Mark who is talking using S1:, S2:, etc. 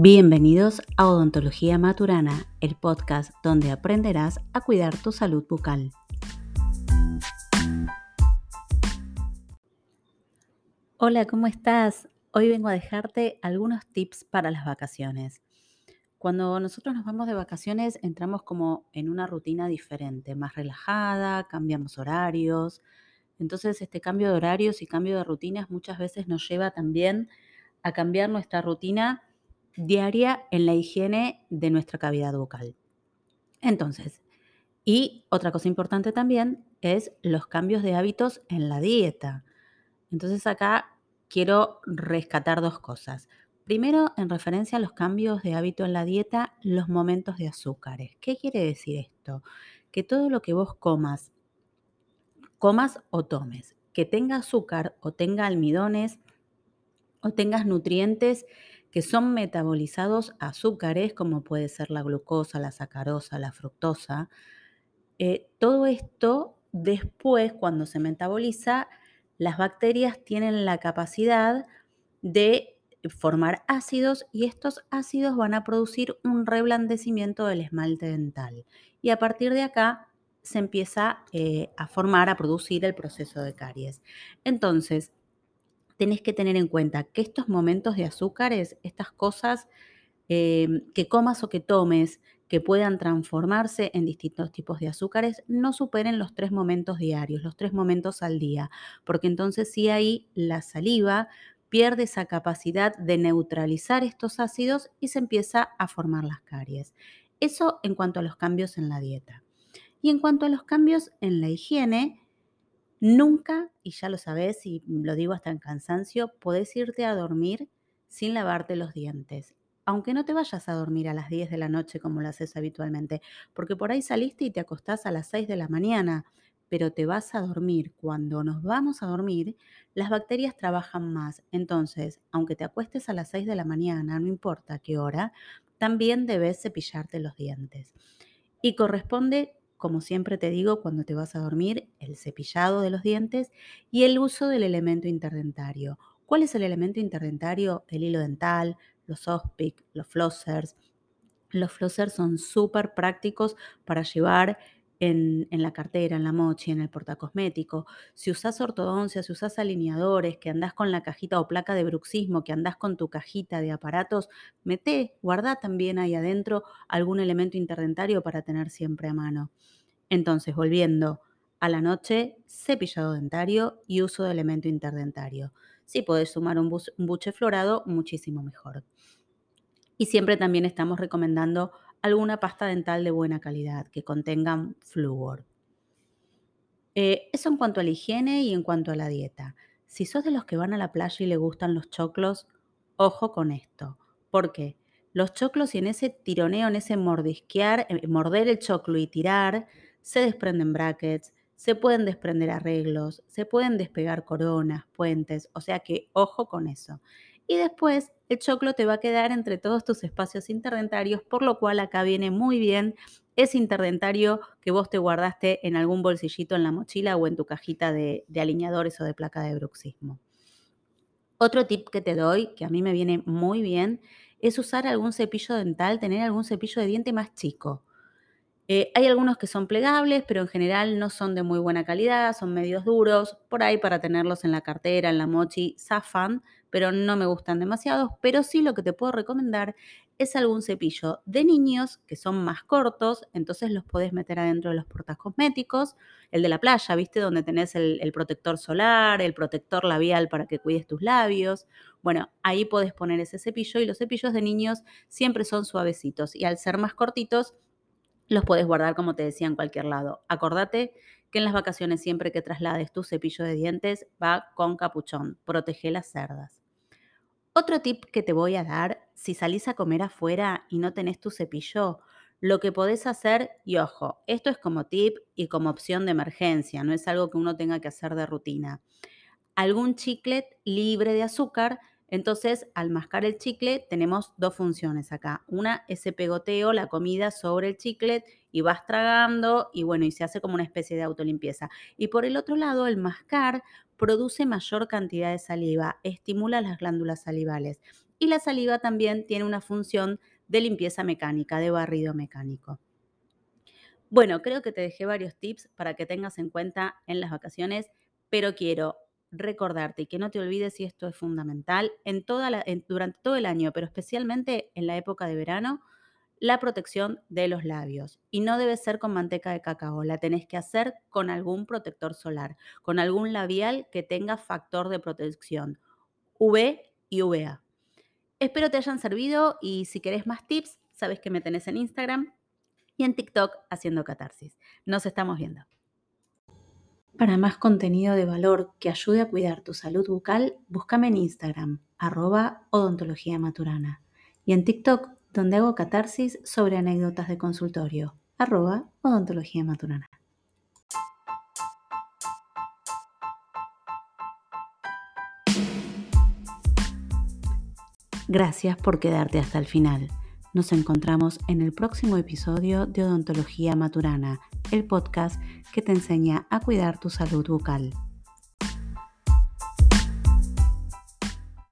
S1: Bienvenidos a Odontología Maturana, el podcast donde aprenderás a cuidar tu salud bucal. Hola, ¿cómo estás? Hoy vengo a dejarte algunos tips para las vacaciones. Cuando nosotros nos vamos de vacaciones entramos como en una rutina diferente, más relajada, cambiamos horarios. Entonces este cambio de horarios y cambio de rutinas muchas veces nos lleva también a cambiar nuestra rutina diaria en la higiene de nuestra cavidad bucal. Entonces, y otra cosa importante también es los cambios de hábitos en la dieta. Entonces acá quiero rescatar dos cosas. Primero, en referencia a los cambios de hábito en la dieta, los momentos de azúcares. ¿Qué quiere decir esto? Que todo lo que vos comas, comas o tomes, que tenga azúcar o tenga almidones o tengas nutrientes que son metabolizados azúcares, como puede ser la glucosa, la sacarosa, la fructosa. Eh, todo esto después, cuando se metaboliza, las bacterias tienen la capacidad de formar ácidos y estos ácidos van a producir un reblandecimiento del esmalte dental. Y a partir de acá se empieza eh, a formar, a producir el proceso de caries. Entonces, tenés que tener en cuenta que estos momentos de azúcares, estas cosas em, que comas o que tomes, que puedan transformarse en distintos tipos de azúcares, no superen los tres momentos diarios, los tres momentos al día, porque entonces sí ahí la saliva pierde esa capacidad de neutralizar estos ácidos y se empieza a formar las caries. Eso en cuanto a los cambios en la dieta. Y en cuanto a los cambios en la higiene, Nunca, y ya lo sabes y lo digo hasta en cansancio, podés irte a dormir sin lavarte los dientes. Aunque no te vayas a dormir a las 10 de la noche como lo haces habitualmente, porque por ahí saliste y te acostás a las 6 de la mañana, pero te vas a dormir. Cuando nos vamos a dormir, las bacterias trabajan más. Entonces, aunque te acuestes a las 6 de la mañana, no importa qué hora, también debes cepillarte los dientes. Y corresponde como siempre te digo, cuando te vas a dormir, el cepillado de los dientes y el uso del elemento interdentario. ¿Cuál es el elemento interdentario? El hilo dental, los ospic, los flossers. Los flossers son súper prácticos para llevar en, la cartera, en la mochi, en el portacosmético. Si usas ortodoncia, si usas alineadores, que andás con la cajita o placa de bruxismo, que andás con tu cajita de aparatos, mete, guarda también ahí adentro algún elemento interdentario para tener siempre a mano. Entonces, volviendo a la noche, cepillado dentario y uso de elemento interdentario. Si podés sumar un, buche florado, muchísimo mejor. Y siempre también estamos recomendando alguna pasta dental de buena calidad que contengan flúor. Eh, eso en cuanto a la higiene y en cuanto a la dieta. Si sos de los que van a la playa y le gustan los choclos, ojo con esto. ¿Por qué? Los choclos y en ese tironeo, en ese mordisquear, eh, morder el choclo y tirar, se desprenden brackets, se pueden desprender arreglos, se pueden despegar coronas, puentes, o sea que ojo con eso. Y después el choclo te va a quedar entre todos tus espacios interdentarios, por lo cual acá viene muy bien ese interdentario que vos te guardaste en algún bolsillito en la mochila o en tu cajita de, alineadores o de placa de bruxismo. Otro tip que te doy, que a mí me viene muy bien, es usar algún cepillo dental, tener algún cepillo de diente más chico. Eh, hay algunos que son plegables, pero en general no son de muy buena calidad, son medios duros. Por ahí para tenerlos en la cartera, en la mochi, zafan, pero no me gustan demasiado. Pero sí lo que te puedo recomendar es algún cepillo de niños que son más cortos, entonces los podés meter adentro de los cosméticos. El de la playa, ¿viste? Donde tenés el, el protector solar, el protector labial para que cuides tus labios. Bueno, ahí podés poner ese cepillo y los cepillos de niños siempre son suavecitos y al ser más cortitos, los puedes guardar, como te decía, en cualquier lado. Acordate que en las vacaciones siempre que traslades tu cepillo de dientes va con capuchón. Protege las cerdas. Otro tip que te voy a dar, si salís a comer afuera y no tenés tu cepillo, lo que podés hacer, y ojo, esto es como tip y como opción de emergencia, no es algo que uno tenga que hacer de rutina. Algún chiclet libre de azúcar entonces, al mascar el chicle tenemos dos funciones acá. Una, ese pegoteo, la comida sobre el chicle y vas tragando y bueno, y se hace como una especie de autolimpieza. Y por el otro lado, el mascar produce mayor cantidad de saliva, estimula las glándulas salivales. y la saliva también tiene una función de limpieza mecánica, de barrido mecánico. Bueno, creo que te dejé varios tips para que tengas en cuenta en las vacaciones, pero quiero recordarte y que no te olvides, y esto es fundamental, en toda durante todo el año, pero especialmente en la época de verano, la protección de los labios. Y no debe ser con manteca de cacao, la tenés que hacer con algún protector solar, con algún labial que tenga factor de protección, UV y UVA. Espero te hayan servido y si querés más tips, sabes que me tenés en Instagram y en TikTok haciendo catarsis. Nos estamos viendo. Para más contenido de valor que ayude a cuidar tu salud bucal, búscame en Instagram, arroba odontología maturana, y en TikTok, donde hago catarsis sobre anécdotas de consultorio, arroba odontología maturana. Gracias por quedarte hasta el final. Nos encontramos en el próximo episodio de Odontología Maturana, el podcast que te enseña a cuidar tu salud bucal.